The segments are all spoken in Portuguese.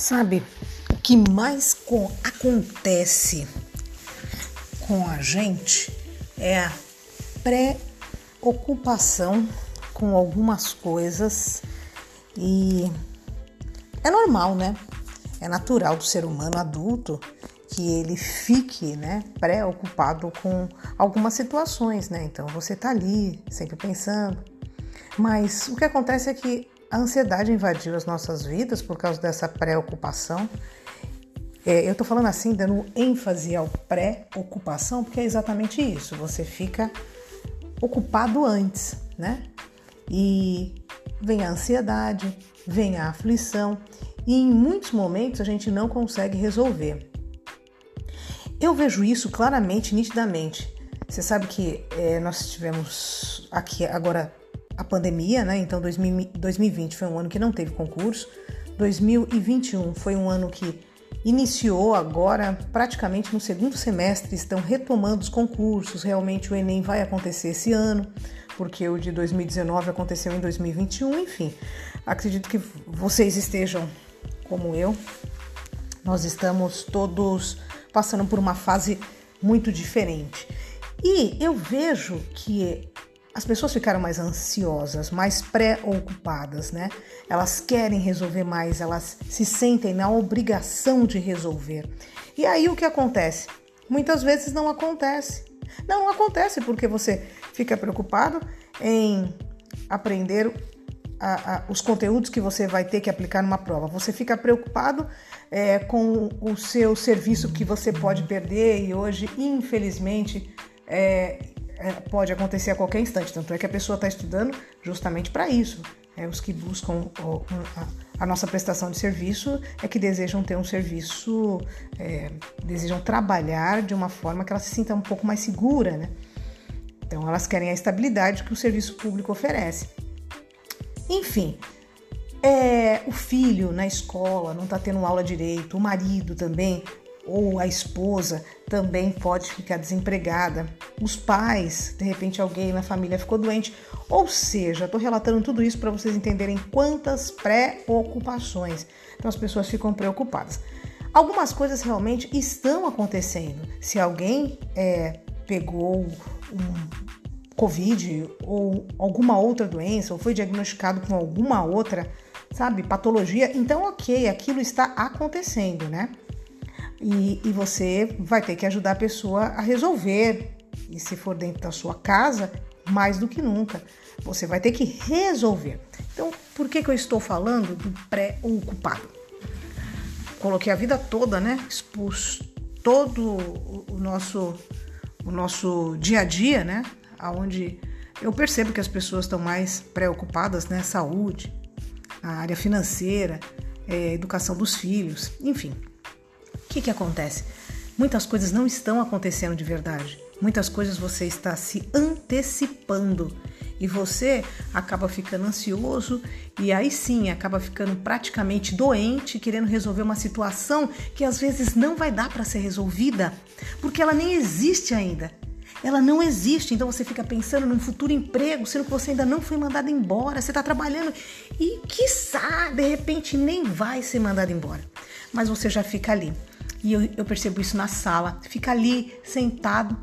Sabe, o que mais com, acontece com a gente é a preocupação com algumas coisas e é normal, né? É natural do ser humano adulto que ele fique, né, preocupado com algumas situações, né? Então você tá ali sempre pensando. Mas o que acontece é que a ansiedade invadiu as nossas vidas por causa dessa preocupação. É, eu estou falando assim, dando ênfase ao pré-ocupação, porque é exatamente isso. Você fica ocupado antes, né? E vem a ansiedade, vem a aflição, e em muitos momentos a gente não consegue resolver. Eu vejo isso claramente, nitidamente. Você sabe que é, nós tivemos aqui agora a pandemia, né? Então 2020 foi um ano que não teve concurso. 2021 foi um ano que iniciou agora, praticamente no segundo semestre, estão retomando os concursos. Realmente o Enem vai acontecer esse ano, porque o de 2019 aconteceu em 2021. Enfim, acredito que vocês estejam como eu. Nós estamos todos passando por uma fase muito diferente. E eu vejo que as pessoas ficaram mais ansiosas, mais preocupadas, né? Elas querem resolver mais, elas se sentem na obrigação de resolver. E aí o que acontece? Muitas vezes não acontece. Não, acontece porque você fica preocupado em aprender a, a, os conteúdos que você vai ter que aplicar numa prova. Você fica preocupado é, com o seu serviço que você pode perder e hoje, infelizmente, é, pode acontecer a qualquer instante. Tanto é que a pessoa está estudando justamente para isso. É, os que buscam o, a, a, nossa prestação de serviço é que desejam ter um serviço, é, desejam trabalhar de uma forma que ela se sinta um pouco mais segura, né? Então elas querem a estabilidade que o serviço público oferece. Enfim, é, o filho na escola não está tendo aula direito, o marido também ou a esposa também pode ficar desempregada, os pais, de repente alguém na família ficou doente. Ou seja, estou relatando tudo isso para vocês entenderem quantas preocupações. Então as pessoas ficam preocupadas. Algumas coisas realmente estão acontecendo. Se alguém é, pegou um Covid ou alguma outra doença, ou foi diagnosticado com alguma outra, sabe, patologia, então ok, aquilo está acontecendo, né? E, e você vai ter que ajudar a pessoa a resolver. E se for dentro da sua casa, mais do que nunca, você vai ter que resolver. Então, por que, que eu estou falando do pré-ocupado? Coloquei a vida toda, né? Expus todo o nosso, o nosso dia a dia, né? Onde eu percebo que as pessoas estão mais preocupadas, né? Saúde, a área financeira, é, educação dos filhos, enfim. Que, que acontece? Muitas coisas não estão acontecendo de verdade. Muitas coisas você está se antecipando e você acaba ficando ansioso e aí sim acaba ficando praticamente doente, querendo resolver uma situação que às vezes não vai dar para ser resolvida, porque ela nem existe ainda. Ela não existe, então você fica pensando num futuro emprego, sendo que você ainda não foi mandado embora, você está trabalhando e, quiçá, de repente nem vai ser mandado embora. Mas você já fica ali e eu, eu percebo isso na sala, fica ali sentado,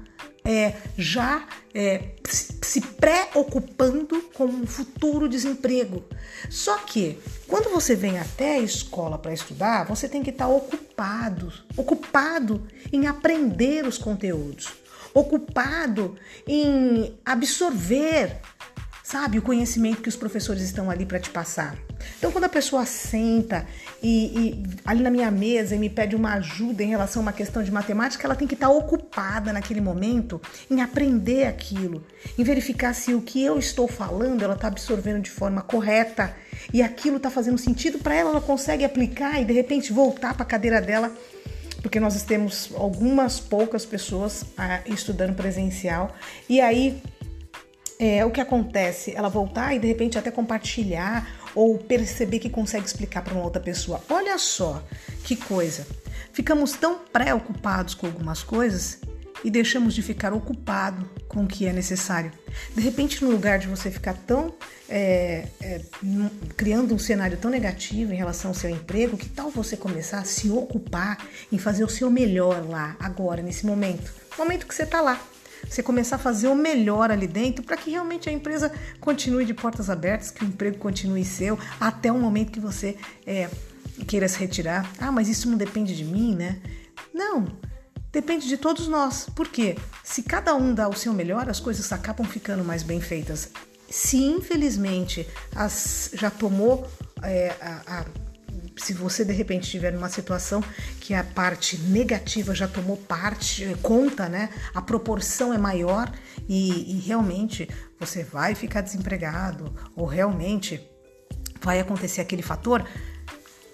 é, já é, se preocupando com o futuro desemprego. Só que quando você vem até a escola para estudar, você tem que estar ocupado, ocupado em aprender os conteúdos, ocupado em absorver sabe? O conhecimento que os professores estão ali para te passar. Então, quando a pessoa senta e, e, ali na minha mesa e me pede uma ajuda em relação a uma questão de matemática, ela tem que estar ocupada naquele momento em aprender aquilo, em verificar se o que eu estou falando ela está absorvendo de forma correta e aquilo está fazendo sentido para ela, ela consegue aplicar e de repente voltar para a cadeira dela porque nós temos algumas poucas pessoas ah, estudando presencial e aí é, o que acontece? Ela voltar e de repente até compartilhar ou perceber que consegue explicar para uma outra pessoa. Olha só que coisa. Ficamos tão preocupados com algumas coisas e deixamos de ficar ocupado com o que é necessário. De repente, no lugar de você ficar tão é, é, criando um cenário tão negativo em relação ao seu emprego, que tal você começar a se ocupar em fazer o seu melhor lá, agora, nesse momento, momento que você está lá. Você começar a fazer o melhor ali dentro para que realmente a empresa continue de portas abertas, que o emprego continue seu até o momento que você é, queira se retirar. Ah, mas isso não depende de mim, né? Não, depende de todos nós. Por quê? Se cada um dá o seu melhor, as coisas acabam ficando mais bem feitas. Se infelizmente as, já tomou é, a, a se você de repente estiver numa situação que a parte negativa já tomou parte, conta, né? A proporção é maior e, e realmente você vai ficar desempregado ou realmente vai acontecer aquele fator,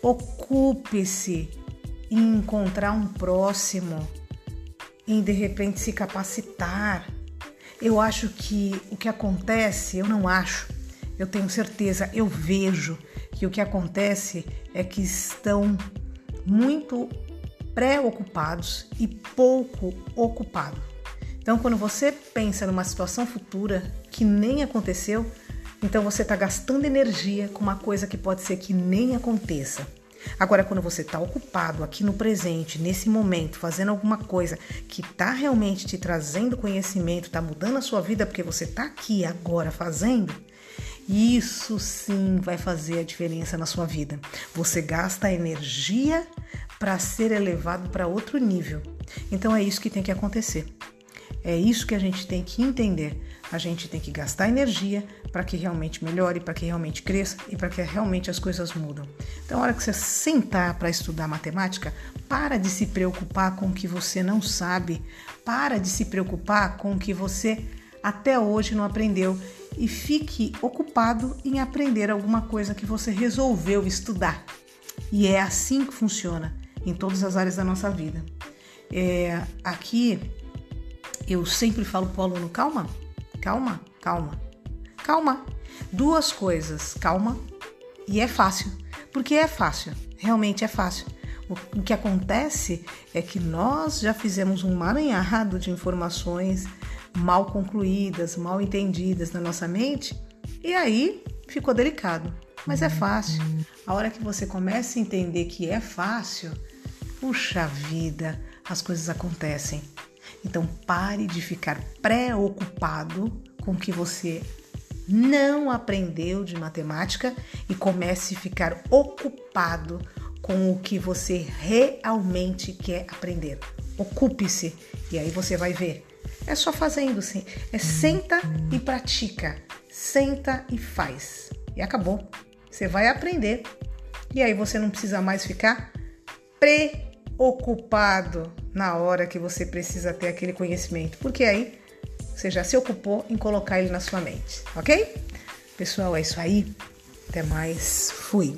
ocupe-se em encontrar um próximo, em de repente se capacitar. Eu acho que o que acontece, eu não acho, eu tenho certeza, eu vejo que o que acontece é que estão muito preocupados e pouco ocupados. Então, quando você pensa numa situação futura que nem aconteceu, então você está gastando energia com uma coisa que pode ser que nem aconteça. Agora, quando você está ocupado aqui no presente, nesse momento, fazendo alguma coisa que está realmente te trazendo conhecimento, está mudando a sua vida porque você está aqui agora fazendo, isso sim vai fazer a diferença na sua vida. Você gasta energia para ser elevado para outro nível. Então é isso que tem que acontecer. É isso que a gente tem que entender. A gente tem que gastar energia para que realmente melhore, para que realmente cresça e para que realmente as coisas mudam. Então, a hora que você sentar para estudar matemática, para de se preocupar com o que você não sabe, para de se preocupar com o que você até hoje não aprendeu e fique ocupado em aprender alguma coisa que você resolveu estudar. E é assim que funciona em todas as áreas da nossa vida. É, aqui eu sempre falo para o aluno: calma, calma, calma, calma. Duas coisas, calma e é fácil. Porque é fácil, realmente é fácil. O que acontece é que nós já fizemos um maranhado de informações mal concluídas, mal entendidas na nossa mente, e aí ficou delicado. Mas é fácil. A hora que você começa a entender que é fácil, puxa vida, as coisas acontecem. Então pare de ficar preocupado com o que você não aprendeu de matemática e comece a ficar ocupado com o que você realmente quer aprender. Ocupe-se e aí você vai ver é só fazendo, sim. É senta e pratica. Senta e faz. E acabou. Você vai aprender. E aí você não precisa mais ficar preocupado na hora que você precisa ter aquele conhecimento. Porque aí você já se ocupou em colocar ele na sua mente, ok? Pessoal, é isso aí. Até mais. Fui.